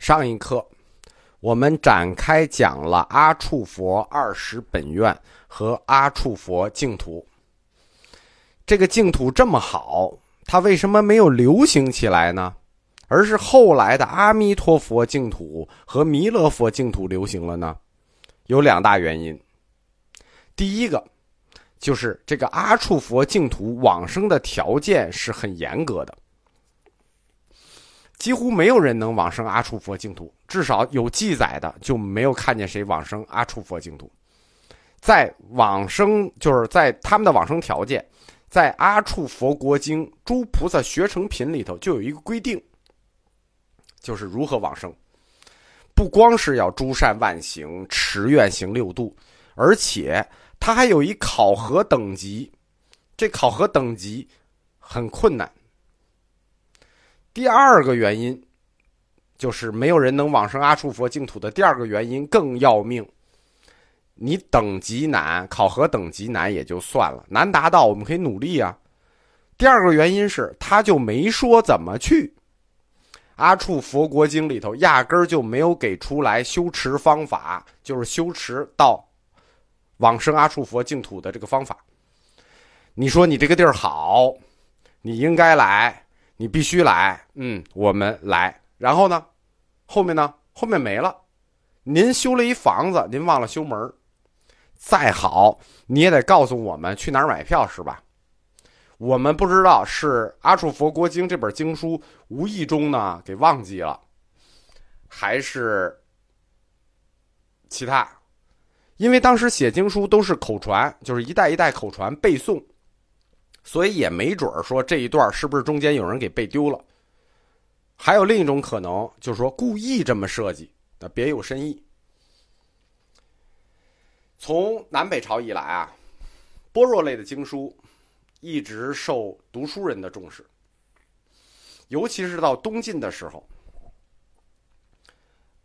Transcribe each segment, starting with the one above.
上一课，我们展开讲了阿处佛二十本愿和阿处佛净土。这个净土这么好，它为什么没有流行起来呢？而是后来的阿弥陀佛净土和弥勒佛净土流行了呢？有两大原因。第一个，就是这个阿处佛净土往生的条件是很严格的。几乎没有人能往生阿处佛净土，至少有记载的就没有看见谁往生阿处佛净土。在往生，就是在他们的往生条件，在《阿处佛国经·诸菩萨学成品》里头就有一个规定，就是如何往生。不光是要诸善万行、持愿行六度，而且他还有一考核等级，这考核等级很困难。第二个原因，就是没有人能往生阿处佛净土的第二个原因更要命。你等级难，考核等级难也就算了，难达到我们可以努力啊。第二个原因是，他就没说怎么去。阿处佛国经里头压根儿就没有给出来修持方法，就是修持到往生阿处佛净土的这个方法。你说你这个地儿好，你应该来。你必须来，嗯，我们来。然后呢，后面呢？后面没了。您修了一房子，您忘了修门再好，你也得告诉我们去哪儿买票，是吧？我们不知道是《阿处佛国经》这本经书无意中呢给忘记了，还是其他？因为当时写经书都是口传，就是一代一代口传背诵。所以也没准儿说这一段是不是中间有人给背丢了，还有另一种可能，就是说故意这么设计，那别有深意。从南北朝以来啊，般若类的经书一直受读书人的重视，尤其是到东晋的时候，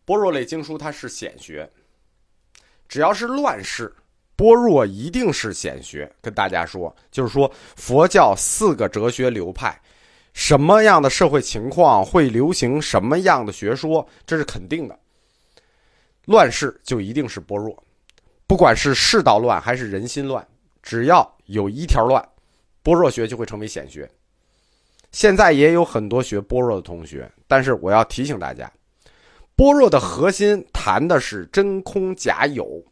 般若类经书它是显学，只要是乱世。般若一定是显学，跟大家说，就是说佛教四个哲学流派，什么样的社会情况会流行什么样的学说，这是肯定的。乱世就一定是般若，不管是世道乱还是人心乱，只要有一条乱，般若学就会成为显学。现在也有很多学般若的同学，但是我要提醒大家，般若的核心谈的是真空假有，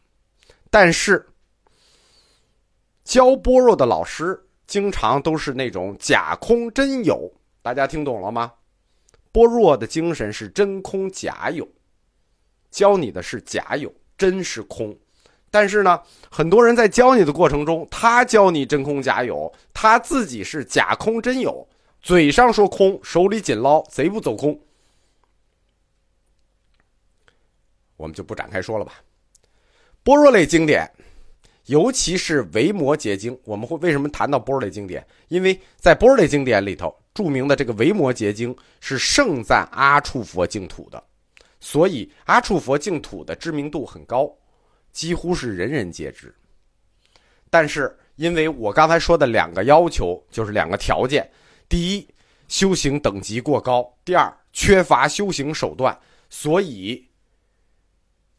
但是。教般若的老师经常都是那种假空真有，大家听懂了吗？般若的精神是真空假有，教你的是假有，真是空。但是呢，很多人在教你的过程中，他教你真空假有，他自己是假空真有，嘴上说空，手里紧捞，贼不走空。我们就不展开说了吧。般若类经典。尤其是《维摩诘经》，我们会为什么谈到般若类经典？因为在般若类经典里头，著名的这个《维摩诘经》是盛赞阿处佛净土的，所以阿处佛净土的知名度很高，几乎是人人皆知。但是，因为我刚才说的两个要求，就是两个条件：第一，修行等级过高；第二，缺乏修行手段，所以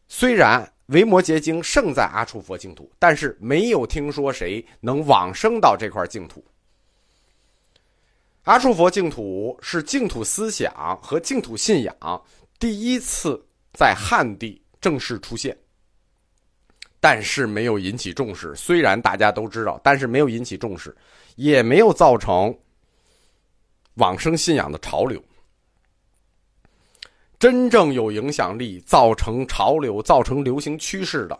虽然。维摩诘经胜在阿处佛净土，但是没有听说谁能往生到这块净土。阿处佛净土是净土思想和净土信仰第一次在汉地正式出现，但是没有引起重视。虽然大家都知道，但是没有引起重视，也没有造成往生信仰的潮流。真正有影响力、造成潮流、造成流行趋势的，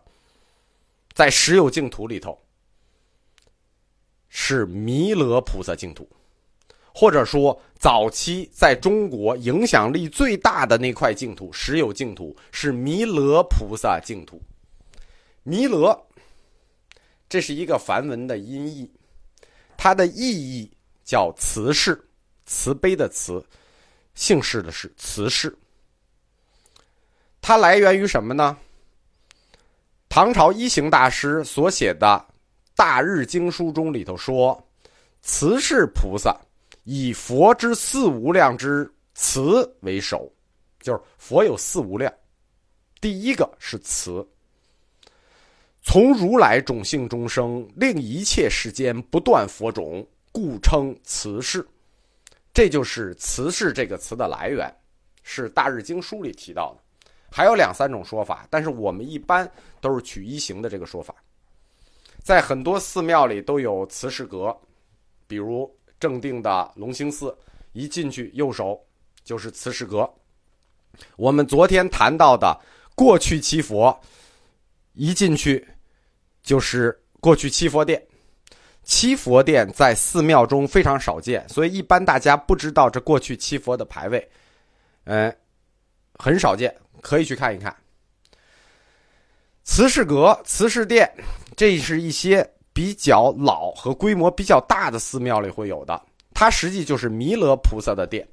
在十有净土里头，是弥勒菩萨净土，或者说早期在中国影响力最大的那块净土——十有净土，是弥勒菩萨净土。弥勒，这是一个梵文的音译，它的意义叫慈氏，慈悲的慈，姓氏的氏，慈氏。它来源于什么呢？唐朝一行大师所写的《大日经书》中里头说：“慈氏菩萨以佛之四无量之慈为首，就是佛有四无量，第一个是慈。从如来种性中生，令一切世间不断佛种，故称慈氏。这就是“慈氏”这个词的来源，是《大日经书》里提到的。还有两三种说法，但是我们一般都是取一行的这个说法。在很多寺庙里都有慈氏阁，比如正定的龙兴寺，一进去右手就是慈氏阁。我们昨天谈到的过去七佛，一进去就是过去七佛殿。七佛殿在寺庙中非常少见，所以一般大家不知道这过去七佛的牌位，嗯，很少见，可以去看一看。慈氏阁、慈氏殿，这是一些比较老和规模比较大的寺庙里会有的，它实际就是弥勒菩萨的殿。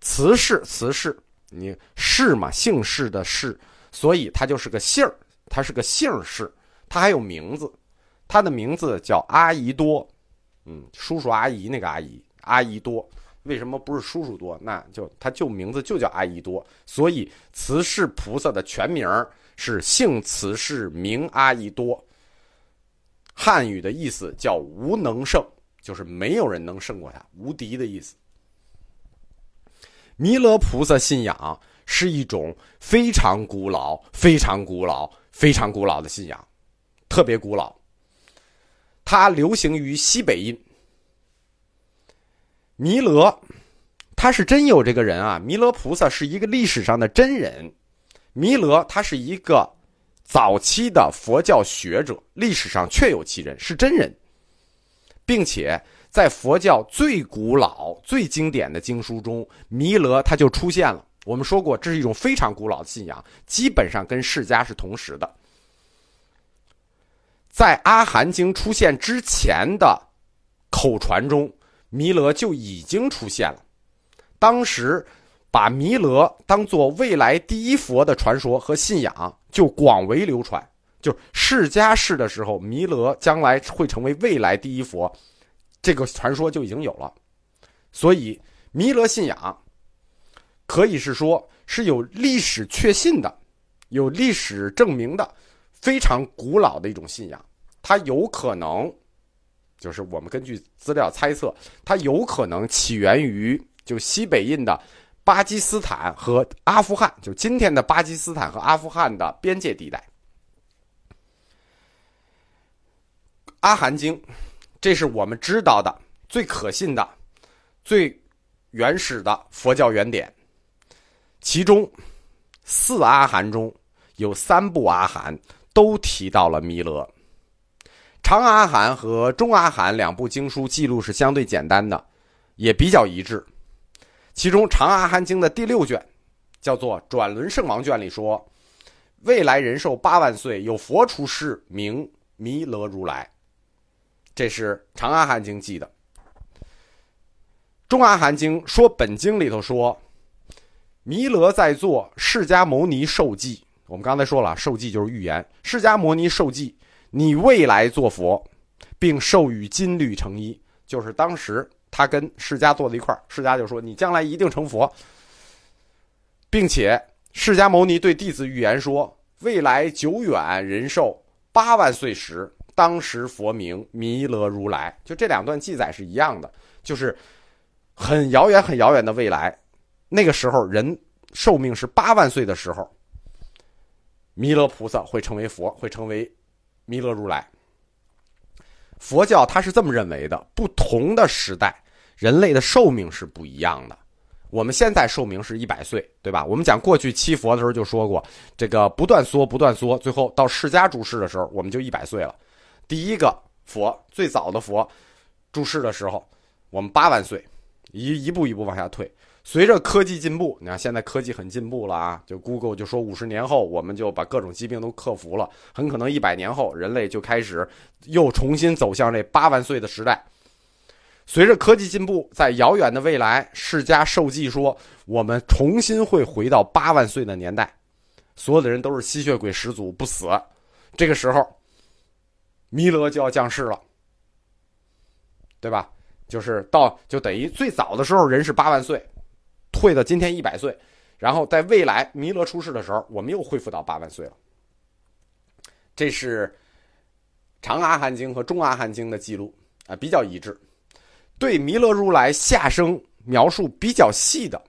慈氏，慈氏。你氏嘛，姓氏的氏，所以它就是个姓儿，它是个姓氏，它还有名字，它的名字叫阿姨多，嗯，叔叔阿姨那个阿姨，阿姨多，为什么不是叔叔多？那就他就名字就叫阿姨多，所以慈氏菩萨的全名是姓慈氏名阿姨多，汉语的意思叫无能胜，就是没有人能胜过他，无敌的意思。弥勒菩萨信仰是一种非常古老、非常古老、非常古老的信仰，特别古老。它流行于西北印。弥勒，他是真有这个人啊！弥勒菩萨是一个历史上的真人。弥勒他是一个早期的佛教学者，历史上确有其人，是真人，并且。在佛教最古老、最经典的经书中，弥勒他就出现了。我们说过，这是一种非常古老的信仰，基本上跟释迦是同时的。在《阿含经》出现之前的口传中，弥勒就已经出现了。当时把弥勒当做未来第一佛的传说和信仰就广为流传。就释迦世的时候，弥勒将来会成为未来第一佛。这个传说就已经有了，所以弥勒信仰可以是说是有历史确信的、有历史证明的非常古老的一种信仰。它有可能，就是我们根据资料猜测，它有可能起源于就西北印的巴基斯坦和阿富汗，就今天的巴基斯坦和阿富汗的边界地带。阿含经。这是我们知道的最可信的、最原始的佛教原典。其中四阿含中有三部阿含都提到了弥勒。长阿含和中阿含两部经书记录是相对简单的，也比较一致。其中长阿含经的第六卷叫做《转轮圣王卷》里说：“未来人寿八万岁，有佛出世，名弥勒如来。”这是《长阿含经》记的，《中阿含经》说本经里头说，弥勒在做释迦牟尼受记。我们刚才说了，受记就是预言。释迦牟尼受记，你未来做佛，并授予金律成一，就是当时他跟释迦坐在一块儿，释迦就说你将来一定成佛，并且释迦牟尼对弟子预言说，未来久远人寿八万岁时。当时佛名弥勒如来，就这两段记载是一样的，就是很遥远、很遥远的未来，那个时候人寿命是八万岁的时候，弥勒菩萨会成为佛，会成为弥勒如来。佛教它是这么认为的：不同的时代，人类的寿命是不一样的。我们现在寿命是一百岁，对吧？我们讲过去七佛的时候就说过，这个不断缩、不断缩，最后到释迦住世的时候，我们就一百岁了。第一个佛最早的佛，住世的时候，我们八万岁，一一步一步往下退。随着科技进步，你看现在科技很进步了啊，就 Google 就说五十年后我们就把各种疾病都克服了，很可能一百年后人类就开始又重新走向这八万岁的时代。随着科技进步，在遥远的未来，释迦受记说我们重新会回到八万岁的年代，所有的人都是吸血鬼始祖不死，这个时候。弥勒就要降世了，对吧？就是到就等于最早的时候人是八万岁，会到今天一百岁，然后在未来弥勒出世的时候，我们又恢复到八万岁了。这是《长阿含经》和《中阿含经》的记录啊，比较一致。对弥勒如来下生描述比较细的，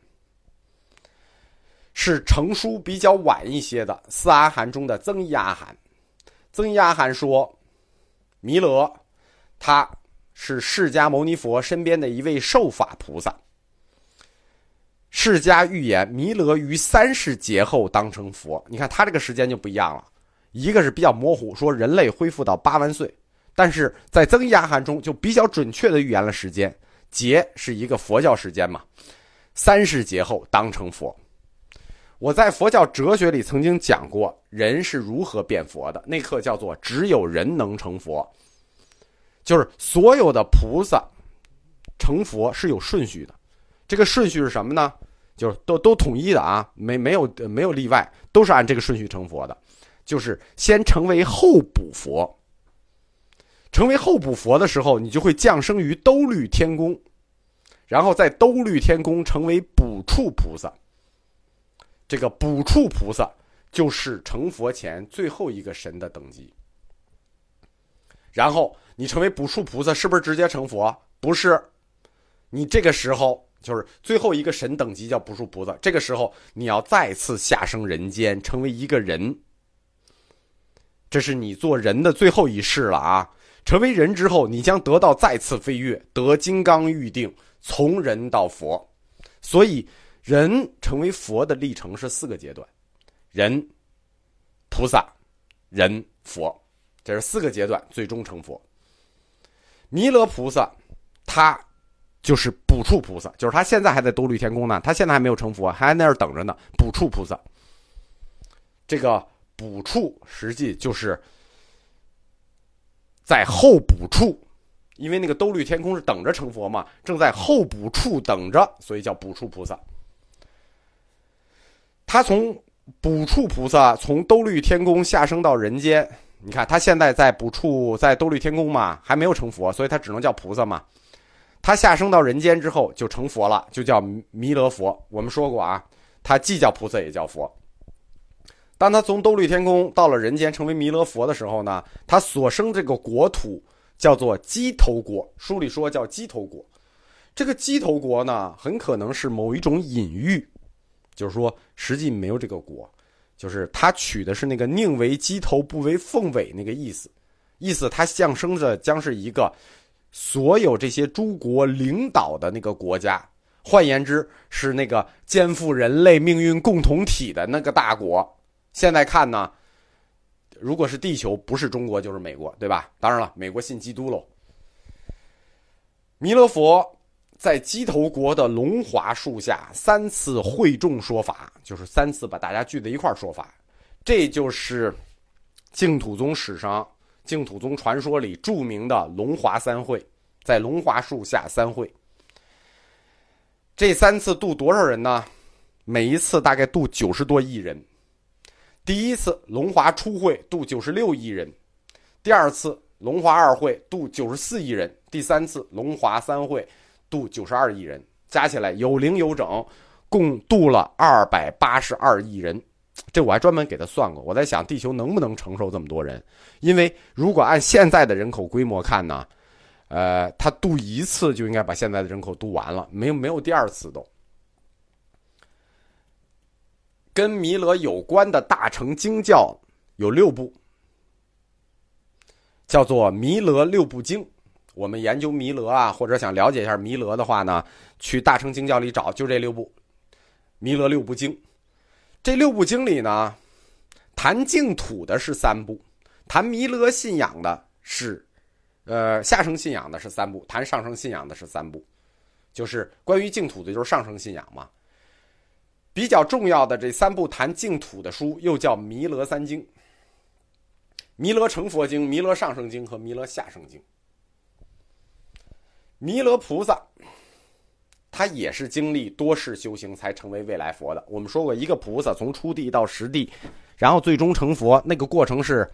是成书比较晚一些的四阿含中的增一阿含。增一阿含说，弥勒他是释迦牟尼佛身边的一位受法菩萨。释迦预言弥勒于三世劫后当成佛。你看他这个时间就不一样了，一个是比较模糊，说人类恢复到八万岁。但是在增压含中就比较准确的预言了时间，劫是一个佛教时间嘛，三世劫后当成佛。我在佛教哲学里曾经讲过人是如何变佛的，那课叫做只有人能成佛，就是所有的菩萨成佛是有顺序的，这个顺序是什么呢？就是都都统一的啊，没没有没有例外，都是按这个顺序成佛的，就是先成为后补佛。成为候补佛的时候，你就会降生于兜率天宫，然后在兜率天宫成为补处菩萨。这个补处菩萨就是成佛前最后一个神的等级。然后你成为补处菩萨，是不是直接成佛？不是，你这个时候就是最后一个神等级叫补处菩萨。这个时候你要再次下生人间，成为一个人。这是你做人的最后一世了啊！成为人之后，你将得到再次飞跃，得金刚预定，从人到佛。所以，人成为佛的历程是四个阶段：人、菩萨、人、佛，这是四个阶段，最终成佛。弥勒菩萨，他就是补处菩萨，就是他现在还在兜率天宫呢，他现在还没有成佛，还在那儿等着呢。补处菩萨，这个补处实际就是。在候补处，因为那个兜率天空是等着成佛嘛，正在候补处等着，所以叫补处菩萨。他从补处菩萨从兜率天宫下生到人间，你看他现在在补处，在兜率天宫嘛，还没有成佛，所以他只能叫菩萨嘛。他下生到人间之后就成佛了，就叫弥勒佛。我们说过啊，他既叫菩萨也叫佛。当他从兜率天宫到了人间，成为弥勒佛的时候呢，他所生这个国土叫做鸡头国。书里说叫鸡头国，这个鸡头国呢，很可能是某一种隐喻，就是说实际没有这个国，就是他取的是那个宁为鸡头不为凤尾那个意思，意思它象征着将是一个所有这些诸国领导的那个国家，换言之是那个肩负人类命运共同体的那个大国。现在看呢，如果是地球，不是中国就是美国，对吧？当然了，美国信基督喽。弥勒佛在鸡头国的龙华树下三次会众说法，就是三次把大家聚在一块儿说法，这就是净土宗史上、净土宗传说里著名的龙华三会，在龙华树下三会。这三次渡多少人呢？每一次大概渡九十多亿人。第一次龙华初会渡九十六亿人，第二次龙华二会渡九十四亿人，第三次龙华三会渡九十二亿人，加起来有零有整，共渡了二百八十二亿人。这我还专门给他算过，我在想地球能不能承受这么多人？因为如果按现在的人口规模看呢，呃，他度一次就应该把现在的人口度完了，没有没有第二次都。跟弥勒有关的大乘经教有六部，叫做《弥勒六部经》。我们研究弥勒啊，或者想了解一下弥勒的话呢，去大乘经教里找，就这六部《弥勒六部经》。这六部经里呢，谈净土的是三部，谈弥勒信仰的是，呃，下生信仰的是三部，谈上乘信仰的是三部，就是关于净土的，就是上乘信仰嘛。比较重要的这三部谈净土的书，又叫《弥勒三经》：《弥勒成佛经》《弥勒上圣经》和《弥勒下圣经》。弥勒菩萨，他也是经历多世修行才成为未来佛的。我们说过，一个菩萨从初地到实地，然后最终成佛，那个过程是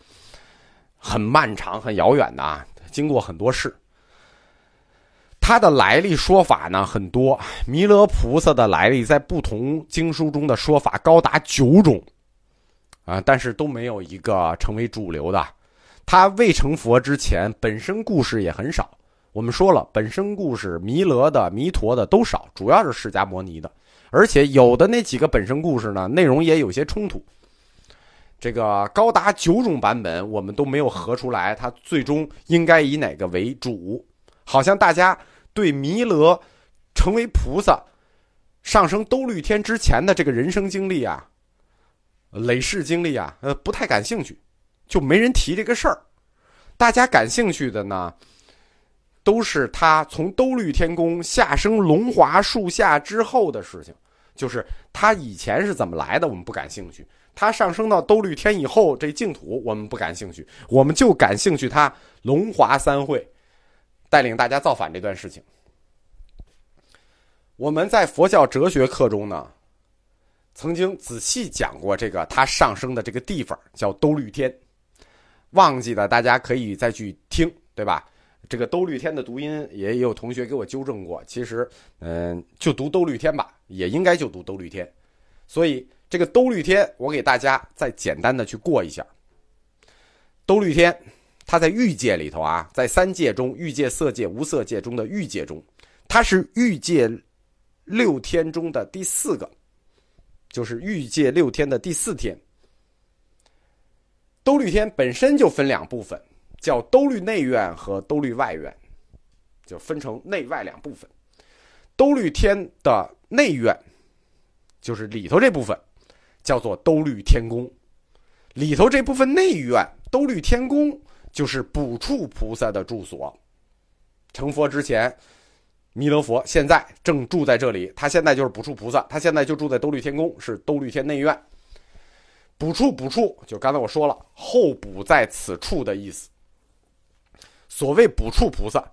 很漫长、很遥远的啊，经过很多世。它的来历说法呢很多，弥勒菩萨的来历在不同经书中的说法高达九种，啊，但是都没有一个成为主流的。他未成佛之前，本身故事也很少。我们说了，本身故事弥勒的、弥陀的都少，主要是释迦摩尼的。而且有的那几个本身故事呢，内容也有些冲突。这个高达九种版本，我们都没有合出来，它最终应该以哪个为主？好像大家对弥勒成为菩萨、上升兜率天之前的这个人生经历啊、累世经历啊，呃，不太感兴趣。就没人提这个事儿，大家感兴趣的呢，都是他从兜率天宫下生龙华树下之后的事情。就是他以前是怎么来的，我们不感兴趣；他上升到兜率天以后，这净土我们不感兴趣。我们就感兴趣他龙华三会带领大家造反这段事情。我们在佛教哲学课中呢，曾经仔细讲过这个他上升的这个地方叫兜率天。忘记了，大家可以再去听，对吧？这个兜率天的读音也有同学给我纠正过。其实，嗯，就读兜率天吧，也应该就读兜率天。所以，这个兜率天，我给大家再简单的去过一下。兜率天，它在欲界里头啊，在三界中，欲界、色界、无色界中的欲界中，它是欲界六天中的第四个，就是欲界六天的第四天。兜率天本身就分两部分，叫兜率内院和兜率外院，就分成内外两部分。兜率天的内院，就是里头这部分，叫做兜率天宫。里头这部分内院，兜率天宫，就是补处菩萨的住所。成佛之前，弥勒佛现在正住在这里，他现在就是补处菩萨，他现在就住在兜率天宫，是兜率天内院。补处补处，就刚才我说了，后补在此处的意思。所谓补处菩萨，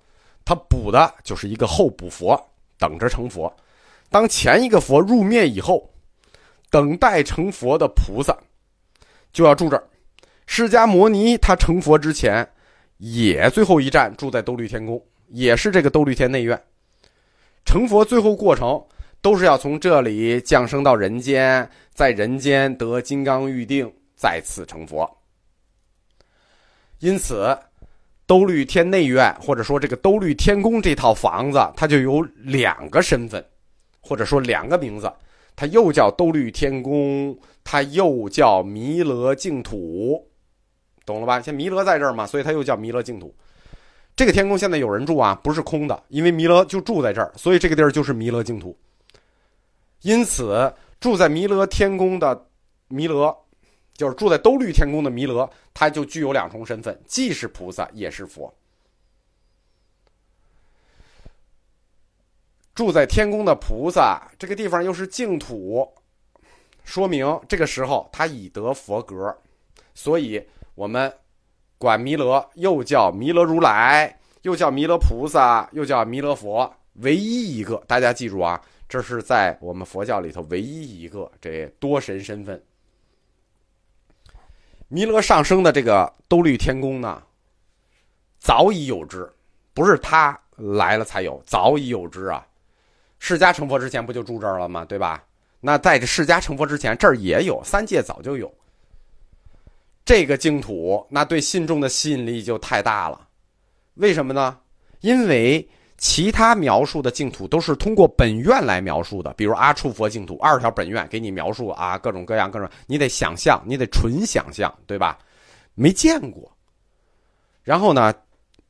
他补的就是一个后补佛，等着成佛。当前一个佛入灭以后，等待成佛的菩萨就要住这儿。释迦摩尼他成佛之前，也最后一站住在兜率天宫，也是这个兜率天内院。成佛最后过程。都是要从这里降生到人间，在人间得金刚玉定，再次成佛。因此，兜率天内院或者说这个兜率天宫这套房子，它就有两个身份，或者说两个名字，它又叫兜率天宫，它又叫弥勒净土，懂了吧？像弥勒在这儿嘛，所以它又叫弥勒净土。这个天宫现在有人住啊，不是空的，因为弥勒就住在这儿，所以这个地儿就是弥勒净土。因此，住在弥勒天宫的弥勒，就是住在兜率天宫的弥勒，他就具有两重身份，既是菩萨，也是佛。住在天宫的菩萨，这个地方又是净土，说明这个时候他已得佛格，所以我们管弥勒又叫弥勒如来，又叫弥勒菩萨，又叫弥勒佛，唯一一个，大家记住啊。这是在我们佛教里头唯一一个这多神身份。弥勒上升的这个兜率天宫呢，早已有之，不是他来了才有，早已有之啊。释迦成佛之前不就住这儿了吗？对吧？那在这释迦成佛之前，这儿也有，三界早就有。这个净土，那对信众的吸引力就太大了。为什么呢？因为。其他描述的净土都是通过本愿来描述的，比如阿处佛净土，二十条本愿给你描述啊，各种各样各种，你得想象，你得纯想象，对吧？没见过。然后呢，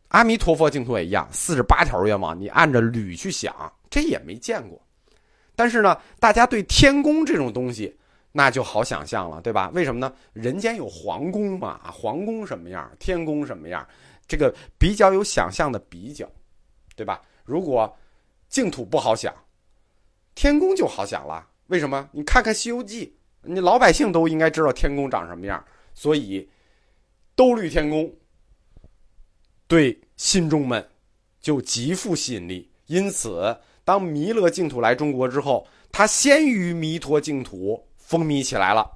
阿弥陀佛净土也一样，四十八条愿望，你按着捋去想，这也没见过。但是呢，大家对天宫这种东西，那就好想象了，对吧？为什么呢？人间有皇宫嘛，皇宫什么样，天宫什么样，这个比较有想象的比较。对吧？如果净土不好想，天宫就好想了。为什么？你看看《西游记》，你老百姓都应该知道天宫长什么样。所以，兜率天宫对信众们就极富吸引力。因此，当弥勒净土来中国之后，它先于弥陀净土风靡起来了。